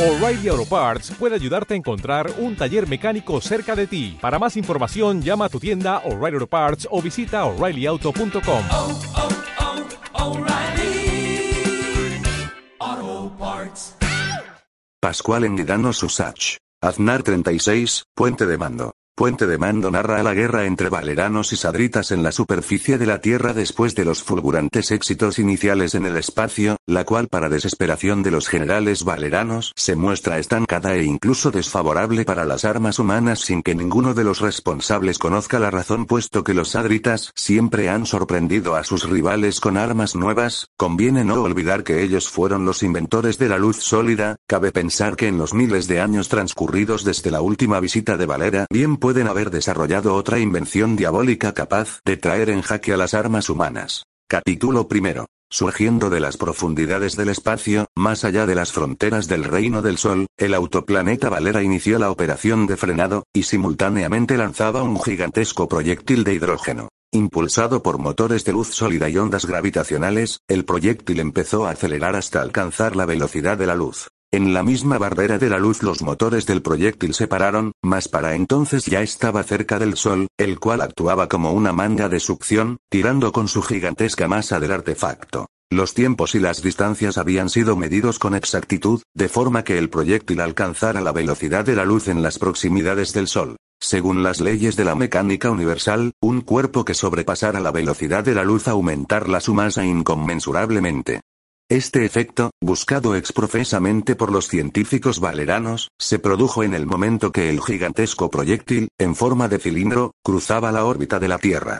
O'Reilly Auto Parts puede ayudarte a encontrar un taller mecánico cerca de ti. Para más información, llama a tu tienda O'Reilly Auto Parts o visita oreillyauto.com. oh, oh, Parts. Pascual Endidano Susach. Aznar 36, Puente de Mando. Puente de Mando narra la guerra entre valeranos y sadritas en la superficie de la Tierra después de los fulgurantes éxitos iniciales en el espacio, la cual para desesperación de los generales valeranos se muestra estancada e incluso desfavorable para las armas humanas sin que ninguno de los responsables conozca la razón puesto que los sadritas siempre han sorprendido a sus rivales con armas nuevas, conviene no olvidar que ellos fueron los inventores de la luz sólida, cabe pensar que en los miles de años transcurridos desde la última visita de Valera bien pueden haber desarrollado otra invención diabólica capaz de traer en jaque a las armas humanas. Capítulo primero. Surgiendo de las profundidades del espacio, más allá de las fronteras del reino del Sol, el autoplaneta Valera inició la operación de frenado, y simultáneamente lanzaba un gigantesco proyectil de hidrógeno. Impulsado por motores de luz sólida y ondas gravitacionales, el proyectil empezó a acelerar hasta alcanzar la velocidad de la luz. En la misma barrera de la luz los motores del proyectil se pararon, mas para entonces ya estaba cerca del Sol, el cual actuaba como una manga de succión, tirando con su gigantesca masa del artefacto. Los tiempos y las distancias habían sido medidos con exactitud, de forma que el proyectil alcanzara la velocidad de la luz en las proximidades del Sol. Según las leyes de la mecánica universal, un cuerpo que sobrepasara la velocidad de la luz aumentarla su masa inconmensurablemente. Este efecto, buscado exprofesamente por los científicos valeranos, se produjo en el momento que el gigantesco proyectil, en forma de cilindro, cruzaba la órbita de la Tierra.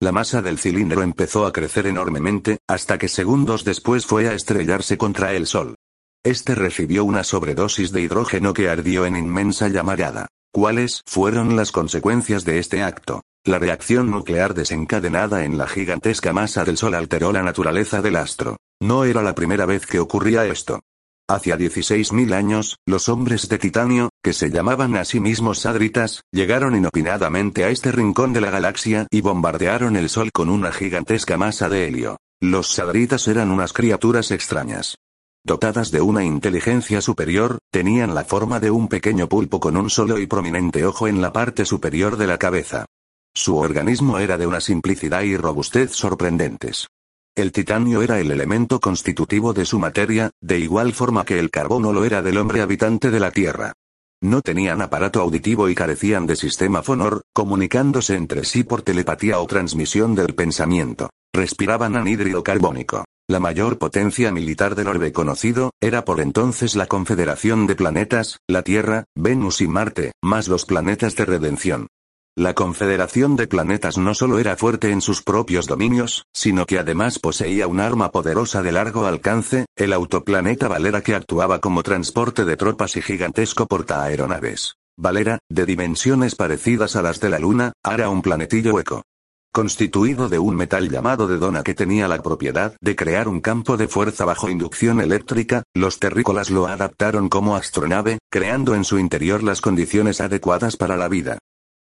La masa del cilindro empezó a crecer enormemente, hasta que segundos después fue a estrellarse contra el Sol. Este recibió una sobredosis de hidrógeno que ardió en inmensa llamarada. ¿Cuáles fueron las consecuencias de este acto? La reacción nuclear desencadenada en la gigantesca masa del Sol alteró la naturaleza del astro. No era la primera vez que ocurría esto. Hacia 16.000 años, los hombres de titanio, que se llamaban a sí mismos sadritas, llegaron inopinadamente a este rincón de la galaxia y bombardearon el Sol con una gigantesca masa de helio. Los sadritas eran unas criaturas extrañas. Dotadas de una inteligencia superior, tenían la forma de un pequeño pulpo con un solo y prominente ojo en la parte superior de la cabeza. Su organismo era de una simplicidad y robustez sorprendentes. El titanio era el elemento constitutivo de su materia, de igual forma que el carbono lo era del hombre habitante de la Tierra. No tenían aparato auditivo y carecían de sistema fonor, comunicándose entre sí por telepatía o transmisión del pensamiento. Respiraban anhídrido carbónico. La mayor potencia militar del orbe conocido, era por entonces la Confederación de Planetas, la Tierra, Venus y Marte, más los planetas de redención. La Confederación de Planetas no solo era fuerte en sus propios dominios, sino que además poseía un arma poderosa de largo alcance, el autoplaneta Valera que actuaba como transporte de tropas y gigantesco portaaeronaves. Valera, de dimensiones parecidas a las de la Luna, era un planetillo hueco. Constituido de un metal llamado de dona que tenía la propiedad de crear un campo de fuerza bajo inducción eléctrica, los terrícolas lo adaptaron como astronave, creando en su interior las condiciones adecuadas para la vida.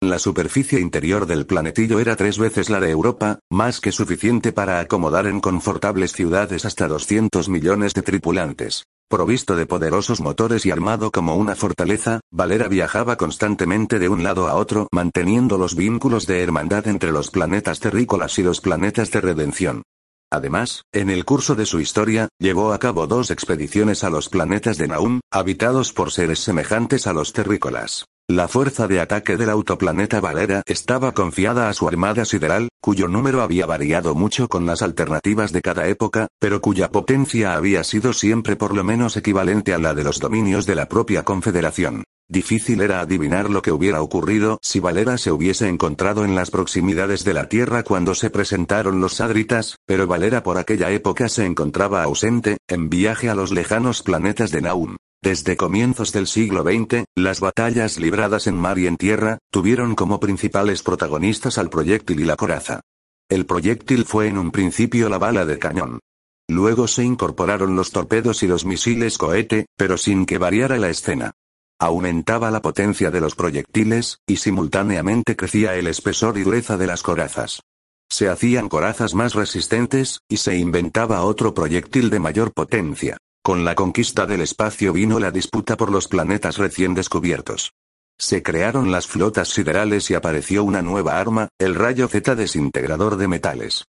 La superficie interior del planetillo era tres veces la de Europa, más que suficiente para acomodar en confortables ciudades hasta 200 millones de tripulantes. Provisto de poderosos motores y armado como una fortaleza, Valera viajaba constantemente de un lado a otro manteniendo los vínculos de hermandad entre los planetas terrícolas y los planetas de redención. Además, en el curso de su historia, llevó a cabo dos expediciones a los planetas de Naum, habitados por seres semejantes a los terrícolas. La fuerza de ataque del autoplaneta Valera estaba confiada a su armada sideral, cuyo número había variado mucho con las alternativas de cada época, pero cuya potencia había sido siempre por lo menos equivalente a la de los dominios de la propia Confederación. Difícil era adivinar lo que hubiera ocurrido si Valera se hubiese encontrado en las proximidades de la Tierra cuando se presentaron los sadritas, pero Valera por aquella época se encontraba ausente, en viaje a los lejanos planetas de Naum. Desde comienzos del siglo XX, las batallas libradas en mar y en tierra, tuvieron como principales protagonistas al proyectil y la coraza. El proyectil fue en un principio la bala de cañón. Luego se incorporaron los torpedos y los misiles cohete, pero sin que variara la escena. Aumentaba la potencia de los proyectiles, y simultáneamente crecía el espesor y dureza de las corazas. Se hacían corazas más resistentes, y se inventaba otro proyectil de mayor potencia. Con la conquista del espacio vino la disputa por los planetas recién descubiertos. Se crearon las flotas siderales y apareció una nueva arma, el rayo Z desintegrador de metales.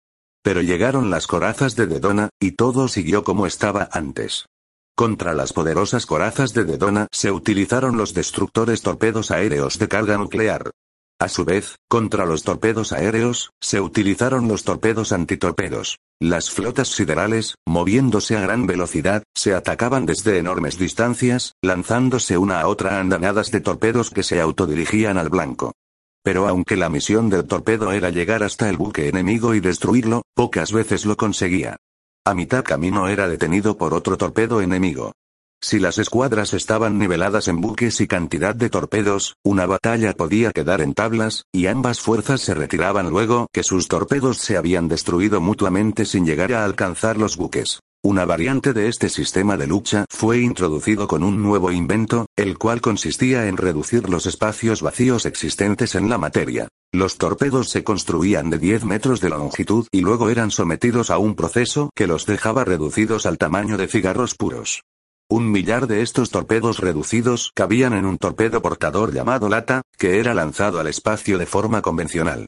Pero llegaron las corazas de Dedona, y todo siguió como estaba antes. Contra las poderosas corazas de Dedona se utilizaron los destructores torpedos aéreos de carga nuclear. A su vez, contra los torpedos aéreos, se utilizaron los torpedos antitorpedos. Las flotas siderales, moviéndose a gran velocidad, se atacaban desde enormes distancias, lanzándose una a otra andanadas de torpedos que se autodirigían al blanco. Pero aunque la misión del torpedo era llegar hasta el buque enemigo y destruirlo, pocas veces lo conseguía. A mitad camino era detenido por otro torpedo enemigo. Si las escuadras estaban niveladas en buques y cantidad de torpedos, una batalla podía quedar en tablas, y ambas fuerzas se retiraban luego que sus torpedos se habían destruido mutuamente sin llegar a alcanzar los buques. Una variante de este sistema de lucha fue introducido con un nuevo invento, el cual consistía en reducir los espacios vacíos existentes en la materia. Los torpedos se construían de 10 metros de longitud y luego eran sometidos a un proceso que los dejaba reducidos al tamaño de cigarros puros. Un millar de estos torpedos reducidos cabían en un torpedo portador llamado lata, que era lanzado al espacio de forma convencional.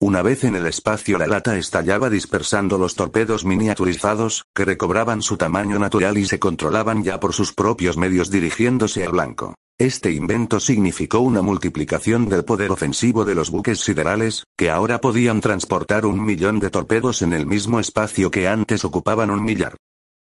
Una vez en el espacio la lata estallaba dispersando los torpedos miniaturizados, que recobraban su tamaño natural y se controlaban ya por sus propios medios dirigiéndose al blanco. Este invento significó una multiplicación del poder ofensivo de los buques siderales, que ahora podían transportar un millón de torpedos en el mismo espacio que antes ocupaban un millar.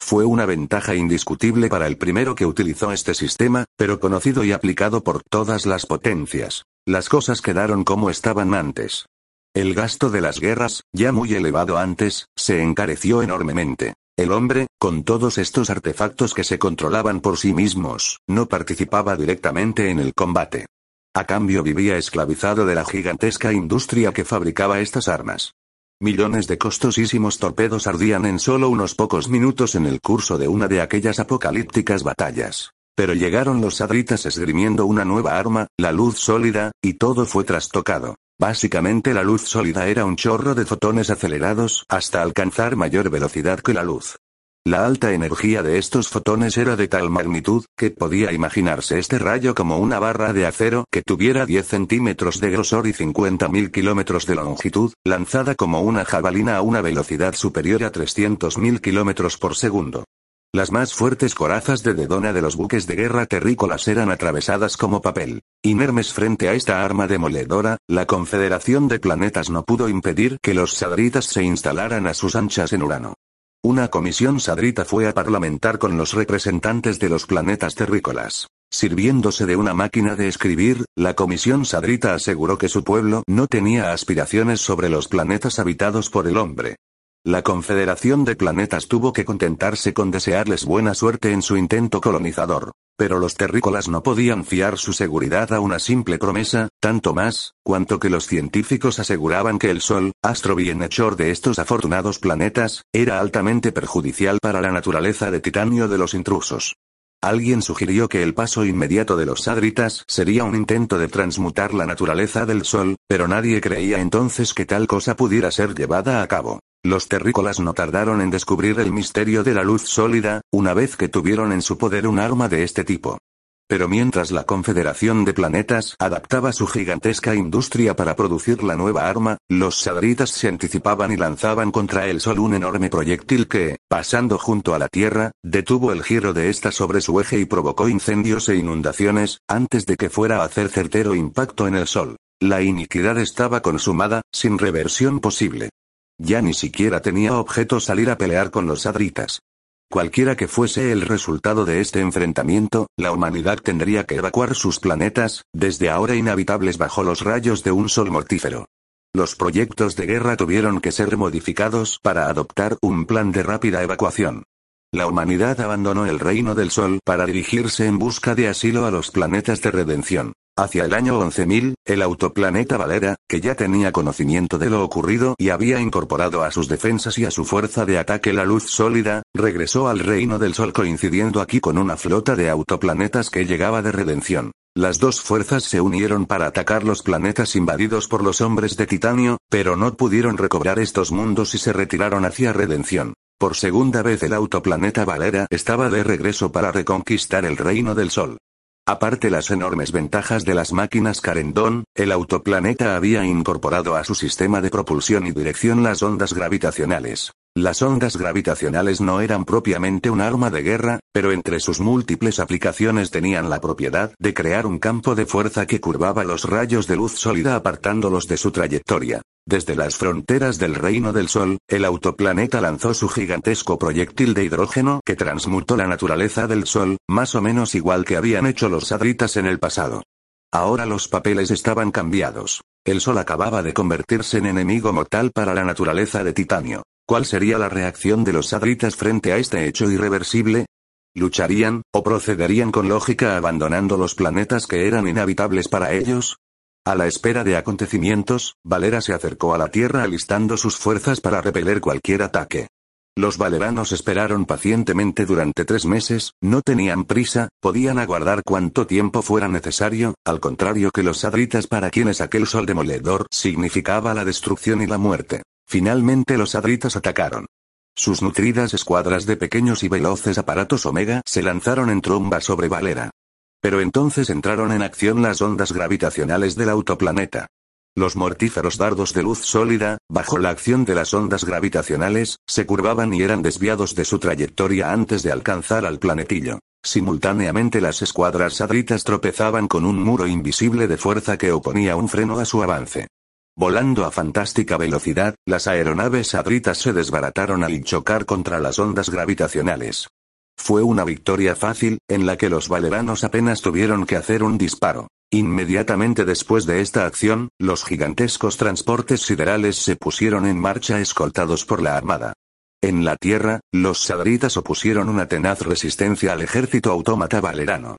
Fue una ventaja indiscutible para el primero que utilizó este sistema, pero conocido y aplicado por todas las potencias. Las cosas quedaron como estaban antes. El gasto de las guerras, ya muy elevado antes, se encareció enormemente. El hombre, con todos estos artefactos que se controlaban por sí mismos, no participaba directamente en el combate. A cambio vivía esclavizado de la gigantesca industria que fabricaba estas armas. Millones de costosísimos torpedos ardían en solo unos pocos minutos en el curso de una de aquellas apocalípticas batallas. Pero llegaron los sadritas esgrimiendo una nueva arma, la luz sólida, y todo fue trastocado. Básicamente la luz sólida era un chorro de fotones acelerados hasta alcanzar mayor velocidad que la luz. La alta energía de estos fotones era de tal magnitud, que podía imaginarse este rayo como una barra de acero que tuviera 10 centímetros de grosor y 50.000 kilómetros de longitud, lanzada como una jabalina a una velocidad superior a 300.000 kilómetros por segundo. Las más fuertes corazas de dedona de los buques de guerra terrícolas eran atravesadas como papel. Inermes frente a esta arma demoledora, la Confederación de Planetas no pudo impedir que los sadritas se instalaran a sus anchas en Urano. Una comisión sadrita fue a parlamentar con los representantes de los planetas terrícolas. Sirviéndose de una máquina de escribir, la comisión sadrita aseguró que su pueblo no tenía aspiraciones sobre los planetas habitados por el hombre. La Confederación de Planetas tuvo que contentarse con desearles buena suerte en su intento colonizador. Pero los terrícolas no podían fiar su seguridad a una simple promesa, tanto más, cuanto que los científicos aseguraban que el Sol, astro bienhechor de estos afortunados planetas, era altamente perjudicial para la naturaleza de titanio de los intrusos. Alguien sugirió que el paso inmediato de los sadritas sería un intento de transmutar la naturaleza del Sol, pero nadie creía entonces que tal cosa pudiera ser llevada a cabo. Los terrícolas no tardaron en descubrir el misterio de la luz sólida, una vez que tuvieron en su poder un arma de este tipo. Pero mientras la Confederación de Planetas adaptaba su gigantesca industria para producir la nueva arma, los sadritas se anticipaban y lanzaban contra el Sol un enorme proyectil que, pasando junto a la Tierra, detuvo el giro de esta sobre su eje y provocó incendios e inundaciones, antes de que fuera a hacer certero impacto en el Sol. La iniquidad estaba consumada, sin reversión posible. Ya ni siquiera tenía objeto salir a pelear con los sadritas. Cualquiera que fuese el resultado de este enfrentamiento, la humanidad tendría que evacuar sus planetas, desde ahora inhabitables bajo los rayos de un sol mortífero. Los proyectos de guerra tuvieron que ser modificados para adoptar un plan de rápida evacuación. La humanidad abandonó el reino del Sol para dirigirse en busca de asilo a los planetas de redención. Hacia el año 11.000, el autoplaneta Valera, que ya tenía conocimiento de lo ocurrido y había incorporado a sus defensas y a su fuerza de ataque la luz sólida, regresó al reino del Sol coincidiendo aquí con una flota de autoplanetas que llegaba de redención. Las dos fuerzas se unieron para atacar los planetas invadidos por los hombres de titanio, pero no pudieron recobrar estos mundos y se retiraron hacia redención. Por segunda vez el autoplaneta Valera estaba de regreso para reconquistar el reino del Sol. Aparte las enormes ventajas de las máquinas Carendon, el autoplaneta había incorporado a su sistema de propulsión y dirección las ondas gravitacionales. Las ondas gravitacionales no eran propiamente un arma de guerra, pero entre sus múltiples aplicaciones tenían la propiedad de crear un campo de fuerza que curvaba los rayos de luz sólida apartándolos de su trayectoria. Desde las fronteras del reino del Sol, el autoplaneta lanzó su gigantesco proyectil de hidrógeno que transmutó la naturaleza del Sol, más o menos igual que habían hecho los sadritas en el pasado. Ahora los papeles estaban cambiados. El Sol acababa de convertirse en enemigo mortal para la naturaleza de titanio. ¿Cuál sería la reacción de los sadritas frente a este hecho irreversible? ¿Lucharían, o procederían con lógica abandonando los planetas que eran inhabitables para ellos? A la espera de acontecimientos, Valera se acercó a la Tierra alistando sus fuerzas para repeler cualquier ataque. Los valeranos esperaron pacientemente durante tres meses, no tenían prisa, podían aguardar cuanto tiempo fuera necesario, al contrario que los sadritas para quienes aquel sol demoledor significaba la destrucción y la muerte. Finalmente los adritas atacaron. Sus nutridas escuadras de pequeños y veloces aparatos Omega se lanzaron en tromba sobre Valera. Pero entonces entraron en acción las ondas gravitacionales del autoplaneta. Los mortíferos dardos de luz sólida, bajo la acción de las ondas gravitacionales, se curvaban y eran desviados de su trayectoria antes de alcanzar al planetillo. Simultáneamente las escuadras sadritas tropezaban con un muro invisible de fuerza que oponía un freno a su avance. Volando a fantástica velocidad, las aeronaves adritas se desbarataron al chocar contra las ondas gravitacionales. Fue una victoria fácil, en la que los valeranos apenas tuvieron que hacer un disparo. Inmediatamente después de esta acción, los gigantescos transportes siderales se pusieron en marcha escoltados por la Armada. En la Tierra, los sadritas opusieron una tenaz resistencia al ejército autómata valerano.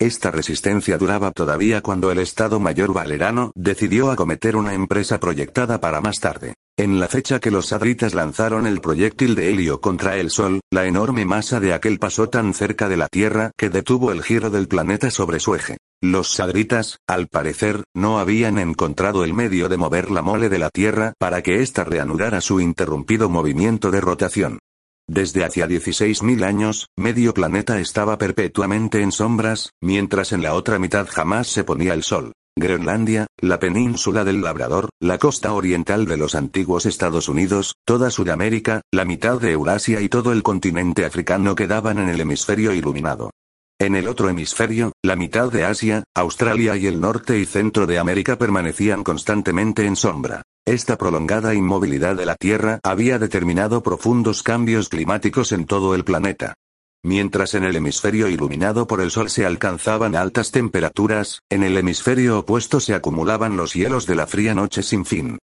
Esta resistencia duraba todavía cuando el Estado Mayor Valerano decidió acometer una empresa proyectada para más tarde. En la fecha que los sadritas lanzaron el proyectil de helio contra el Sol, la enorme masa de aquel pasó tan cerca de la Tierra que detuvo el giro del planeta sobre su eje. Los sadritas, al parecer, no habían encontrado el medio de mover la mole de la Tierra para que ésta reanudara su interrumpido movimiento de rotación. Desde hacía 16.000 años, medio planeta estaba perpetuamente en sombras, mientras en la otra mitad jamás se ponía el sol. Groenlandia, la península del Labrador, la costa oriental de los antiguos Estados Unidos, toda Sudamérica, la mitad de Eurasia y todo el continente africano quedaban en el hemisferio iluminado. En el otro hemisferio, la mitad de Asia, Australia y el norte y centro de América permanecían constantemente en sombra. Esta prolongada inmovilidad de la Tierra había determinado profundos cambios climáticos en todo el planeta. Mientras en el hemisferio iluminado por el Sol se alcanzaban altas temperaturas, en el hemisferio opuesto se acumulaban los hielos de la fría noche sin fin.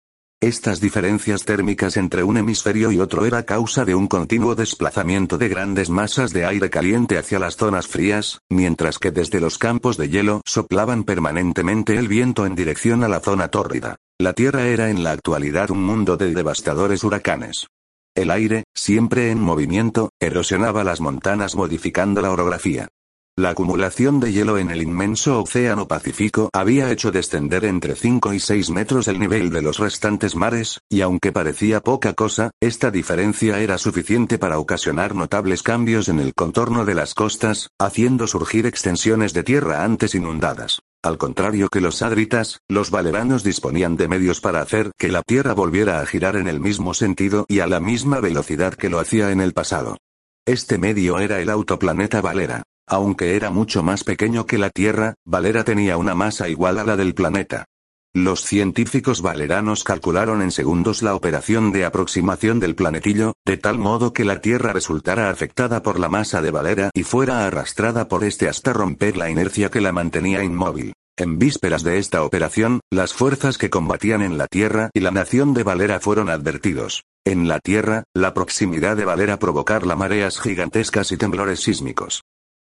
Estas diferencias térmicas entre un hemisferio y otro era causa de un continuo desplazamiento de grandes masas de aire caliente hacia las zonas frías, mientras que desde los campos de hielo soplaban permanentemente el viento en dirección a la zona tórrida. La Tierra era en la actualidad un mundo de devastadores huracanes. El aire, siempre en movimiento, erosionaba las montanas modificando la orografía. La acumulación de hielo en el inmenso océano Pacífico había hecho descender entre 5 y 6 metros el nivel de los restantes mares, y aunque parecía poca cosa, esta diferencia era suficiente para ocasionar notables cambios en el contorno de las costas, haciendo surgir extensiones de tierra antes inundadas. Al contrario que los sadritas, los valeranos disponían de medios para hacer que la Tierra volviera a girar en el mismo sentido y a la misma velocidad que lo hacía en el pasado. Este medio era el autoplaneta Valera. Aunque era mucho más pequeño que la Tierra, Valera tenía una masa igual a la del planeta. Los científicos valeranos calcularon en segundos la operación de aproximación del planetillo, de tal modo que la Tierra resultara afectada por la masa de Valera y fuera arrastrada por este hasta romper la inercia que la mantenía inmóvil. En vísperas de esta operación, las fuerzas que combatían en la Tierra y la nación de Valera fueron advertidos. En la Tierra, la proximidad de Valera provocarla mareas gigantescas y temblores sísmicos.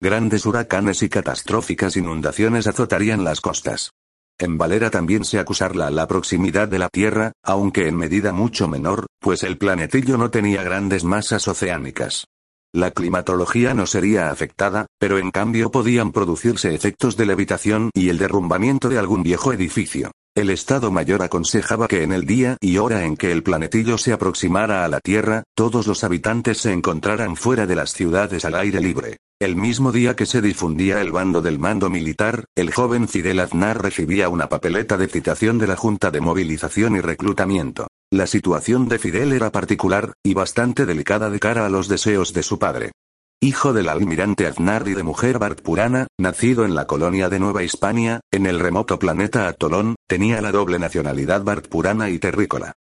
Grandes huracanes y catastróficas inundaciones azotarían las costas. En Valera también se acusarla la proximidad de la Tierra, aunque en medida mucho menor, pues el planetillo no tenía grandes masas oceánicas. La climatología no sería afectada, pero en cambio podían producirse efectos de levitación y el derrumbamiento de algún viejo edificio. El Estado Mayor aconsejaba que en el día y hora en que el planetillo se aproximara a la Tierra, todos los habitantes se encontraran fuera de las ciudades al aire libre. El mismo día que se difundía el bando del mando militar, el joven Fidel Aznar recibía una papeleta de citación de la Junta de Movilización y Reclutamiento. La situación de Fidel era particular, y bastante delicada de cara a los deseos de su padre. Hijo del almirante Aznar y de mujer Purana, nacido en la colonia de Nueva Hispania, en el remoto planeta Atolón, tenía la doble nacionalidad Purana y terrícola.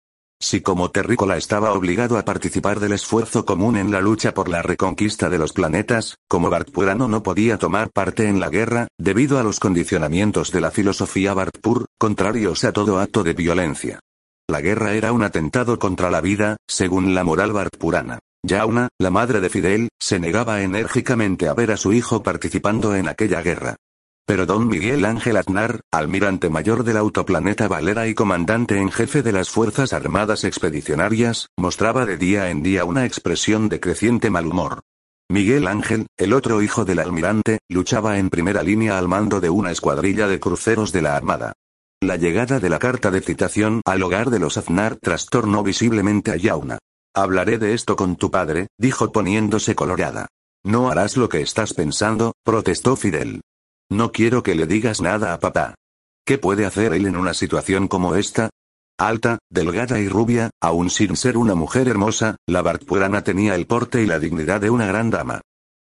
Si como terrícola estaba obligado a participar del esfuerzo común en la lucha por la reconquista de los planetas, como Purano no podía tomar parte en la guerra, debido a los condicionamientos de la filosofía Bartpur, contrarios a todo acto de violencia. La guerra era un atentado contra la vida, según la moral Purana. Yauna, la madre de Fidel, se negaba enérgicamente a ver a su hijo participando en aquella guerra. Pero don Miguel Ángel Aznar, almirante mayor del autoplaneta Valera y comandante en jefe de las Fuerzas Armadas Expedicionarias, mostraba de día en día una expresión de creciente mal humor. Miguel Ángel, el otro hijo del almirante, luchaba en primera línea al mando de una escuadrilla de cruceros de la Armada. La llegada de la carta de citación al hogar de los Aznar trastornó visiblemente a Yauna. Hablaré de esto con tu padre, dijo poniéndose colorada. No harás lo que estás pensando, protestó Fidel. No quiero que le digas nada a papá. ¿Qué puede hacer él en una situación como esta? Alta, delgada y rubia, aun sin ser una mujer hermosa, la Bartpurana tenía el porte y la dignidad de una gran dama.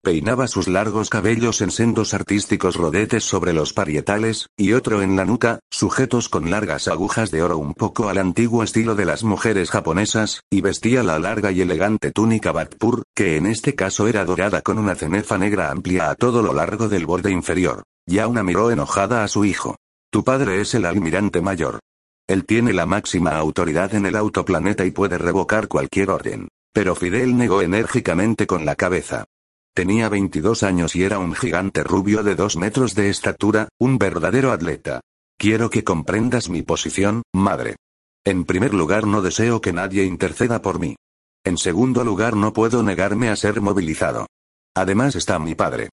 Peinaba sus largos cabellos en sendos artísticos rodetes sobre los parietales, y otro en la nuca, sujetos con largas agujas de oro un poco al antiguo estilo de las mujeres japonesas, y vestía la larga y elegante túnica Batpur, que en este caso era dorada con una cenefa negra amplia a todo lo largo del borde inferior. Yauna miró enojada a su hijo. Tu padre es el almirante mayor. Él tiene la máxima autoridad en el autoplaneta y puede revocar cualquier orden. Pero Fidel negó enérgicamente con la cabeza. Tenía 22 años y era un gigante rubio de dos metros de estatura, un verdadero atleta. Quiero que comprendas mi posición, madre. En primer lugar, no deseo que nadie interceda por mí. En segundo lugar, no puedo negarme a ser movilizado. Además está mi padre.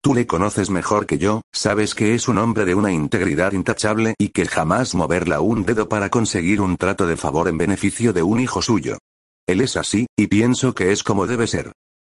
Tú le conoces mejor que yo, sabes que es un hombre de una integridad intachable y que jamás moverla un dedo para conseguir un trato de favor en beneficio de un hijo suyo. Él es así, y pienso que es como debe ser.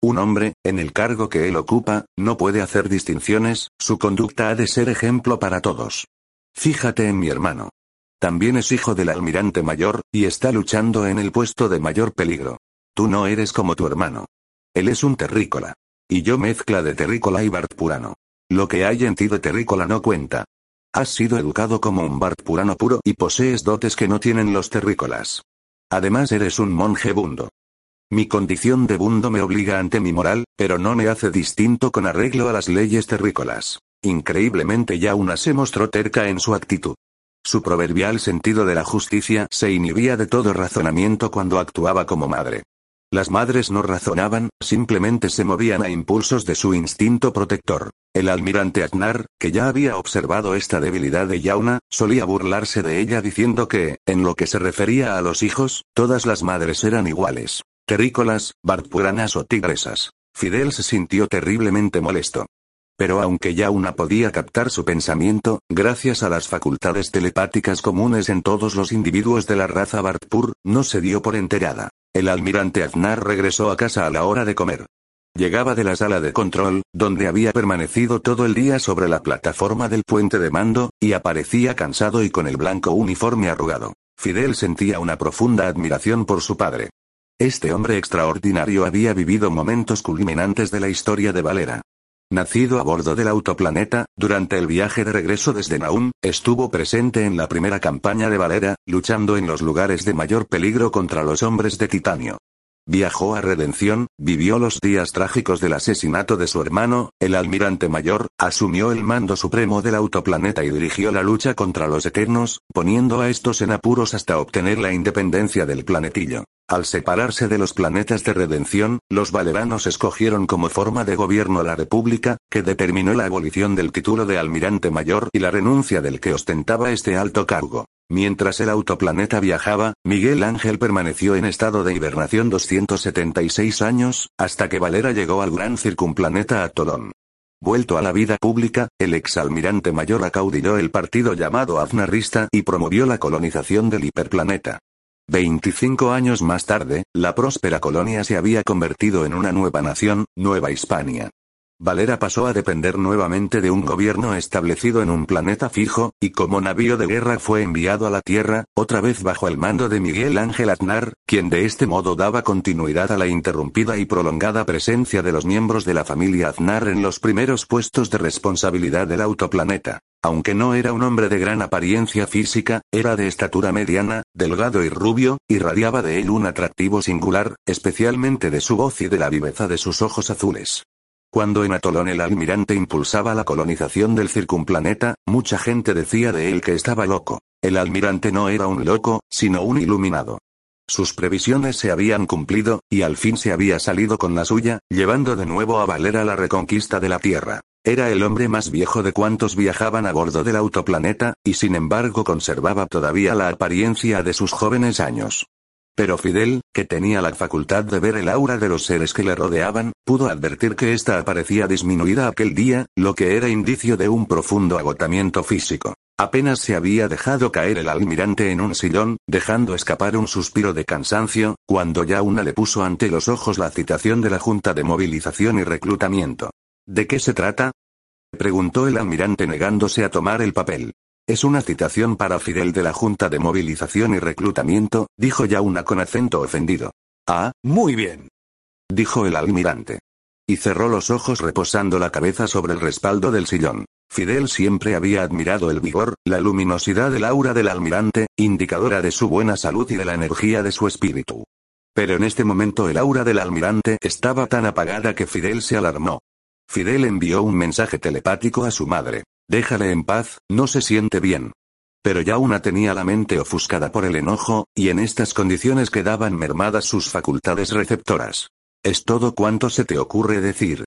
Un hombre, en el cargo que él ocupa, no puede hacer distinciones, su conducta ha de ser ejemplo para todos. Fíjate en mi hermano. También es hijo del almirante mayor, y está luchando en el puesto de mayor peligro. Tú no eres como tu hermano. Él es un terrícola. Y yo mezcla de terrícola y bartpurano. Lo que hay en ti de terrícola no cuenta. Has sido educado como un bartpurano puro y posees dotes que no tienen los terrícolas. Además eres un monje bundo. Mi condición de bundo me obliga ante mi moral, pero no me hace distinto con arreglo a las leyes terrícolas. Increíblemente una se mostró terca en su actitud. Su proverbial sentido de la justicia se inhibía de todo razonamiento cuando actuaba como madre. Las madres no razonaban, simplemente se movían a impulsos de su instinto protector. El almirante Aznar, que ya había observado esta debilidad de Yauna, solía burlarse de ella diciendo que, en lo que se refería a los hijos, todas las madres eran iguales terrícolas, barpuranas o tigresas. Fidel se sintió terriblemente molesto. Pero aunque ya una podía captar su pensamiento, gracias a las facultades telepáticas comunes en todos los individuos de la raza Bartpur, no se dio por enterada. El almirante Aznar regresó a casa a la hora de comer. Llegaba de la sala de control, donde había permanecido todo el día sobre la plataforma del puente de mando, y aparecía cansado y con el blanco uniforme arrugado. Fidel sentía una profunda admiración por su padre. Este hombre extraordinario había vivido momentos culminantes de la historia de Valera. Nacido a bordo del autoplaneta, durante el viaje de regreso desde Naum, estuvo presente en la primera campaña de Valera, luchando en los lugares de mayor peligro contra los hombres de titanio. Viajó a Redención, vivió los días trágicos del asesinato de su hermano, el almirante mayor, asumió el mando supremo del autoplaneta y dirigió la lucha contra los Eternos, poniendo a estos en apuros hasta obtener la independencia del planetillo. Al separarse de los planetas de redención, los valeranos escogieron como forma de gobierno la República, que determinó la abolición del título de almirante mayor y la renuncia del que ostentaba este alto cargo. Mientras el autoplaneta viajaba, Miguel Ángel permaneció en estado de hibernación 276 años, hasta que Valera llegó al gran circunplaneta Atolón. Vuelto a la vida pública, el exalmirante mayor acaudilló el partido llamado Aznarista y promovió la colonización del hiperplaneta. 25 años más tarde, la próspera colonia se había convertido en una nueva nación, Nueva Hispania. Valera pasó a depender nuevamente de un gobierno establecido en un planeta fijo, y como navío de guerra fue enviado a la Tierra, otra vez bajo el mando de Miguel Ángel Aznar, quien de este modo daba continuidad a la interrumpida y prolongada presencia de los miembros de la familia Aznar en los primeros puestos de responsabilidad del autoplaneta. Aunque no era un hombre de gran apariencia física, era de estatura mediana, delgado y rubio, irradiaba de él un atractivo singular, especialmente de su voz y de la viveza de sus ojos azules. Cuando en Atolón el almirante impulsaba la colonización del circunplaneta, mucha gente decía de él que estaba loco. El almirante no era un loco, sino un iluminado. Sus previsiones se habían cumplido, y al fin se había salido con la suya, llevando de nuevo a Valera la reconquista de la Tierra. Era el hombre más viejo de cuantos viajaban a bordo del autoplaneta, y sin embargo conservaba todavía la apariencia de sus jóvenes años. Pero Fidel, que tenía la facultad de ver el aura de los seres que le rodeaban, pudo advertir que ésta aparecía disminuida aquel día, lo que era indicio de un profundo agotamiento físico. Apenas se había dejado caer el almirante en un sillón, dejando escapar un suspiro de cansancio, cuando ya una le puso ante los ojos la citación de la Junta de Movilización y Reclutamiento. ¿De qué se trata? preguntó el almirante negándose a tomar el papel. Es una citación para Fidel de la Junta de Movilización y Reclutamiento, dijo Yauna con acento ofendido. Ah, muy bien. Dijo el almirante. Y cerró los ojos reposando la cabeza sobre el respaldo del sillón. Fidel siempre había admirado el vigor, la luminosidad del aura del almirante, indicadora de su buena salud y de la energía de su espíritu. Pero en este momento el aura del almirante estaba tan apagada que Fidel se alarmó. Fidel envió un mensaje telepático a su madre. Déjale en paz, no se siente bien. Pero ya una tenía la mente ofuscada por el enojo, y en estas condiciones quedaban mermadas sus facultades receptoras. Es todo cuanto se te ocurre decir.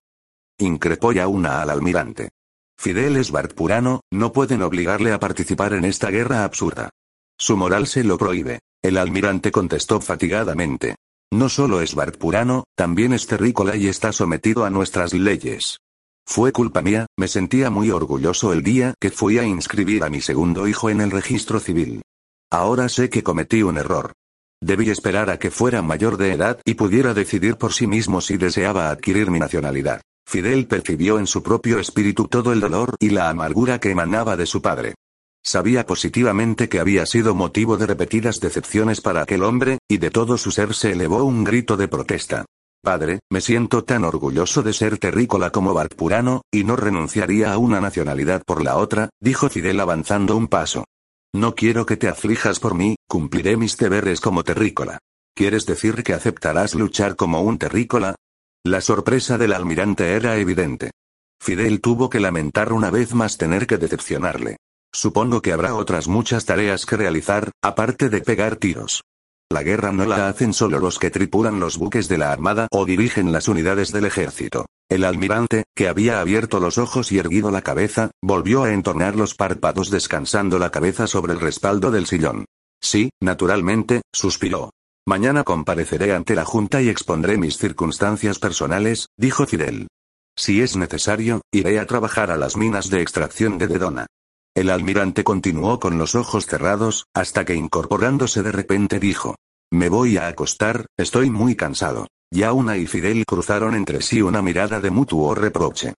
Increpó ya una al almirante. Fidel es Bartpurano, no pueden obligarle a participar en esta guerra absurda. Su moral se lo prohíbe. El almirante contestó fatigadamente. No solo es Bartpurano, también es terrícola y está sometido a nuestras leyes. Fue culpa mía, me sentía muy orgulloso el día que fui a inscribir a mi segundo hijo en el registro civil. Ahora sé que cometí un error. Debí esperar a que fuera mayor de edad y pudiera decidir por sí mismo si deseaba adquirir mi nacionalidad. Fidel percibió en su propio espíritu todo el dolor y la amargura que emanaba de su padre. Sabía positivamente que había sido motivo de repetidas decepciones para aquel hombre, y de todo su ser se elevó un grito de protesta. Padre, me siento tan orgulloso de ser terrícola como Bartpurano, y no renunciaría a una nacionalidad por la otra, dijo Fidel avanzando un paso. No quiero que te aflijas por mí, cumpliré mis deberes como terrícola. ¿Quieres decir que aceptarás luchar como un terrícola? La sorpresa del almirante era evidente. Fidel tuvo que lamentar una vez más tener que decepcionarle. Supongo que habrá otras muchas tareas que realizar, aparte de pegar tiros. La guerra no la hacen solo los que tripulan los buques de la Armada o dirigen las unidades del ejército. El almirante, que había abierto los ojos y erguido la cabeza, volvió a entornar los párpados descansando la cabeza sobre el respaldo del sillón. Sí, naturalmente, suspiró. Mañana compareceré ante la Junta y expondré mis circunstancias personales, dijo Fidel. Si es necesario, iré a trabajar a las minas de extracción de Dedona. El almirante continuó con los ojos cerrados, hasta que incorporándose de repente dijo. Me voy a acostar, estoy muy cansado. Ya una y Fidel cruzaron entre sí una mirada de mutuo reproche.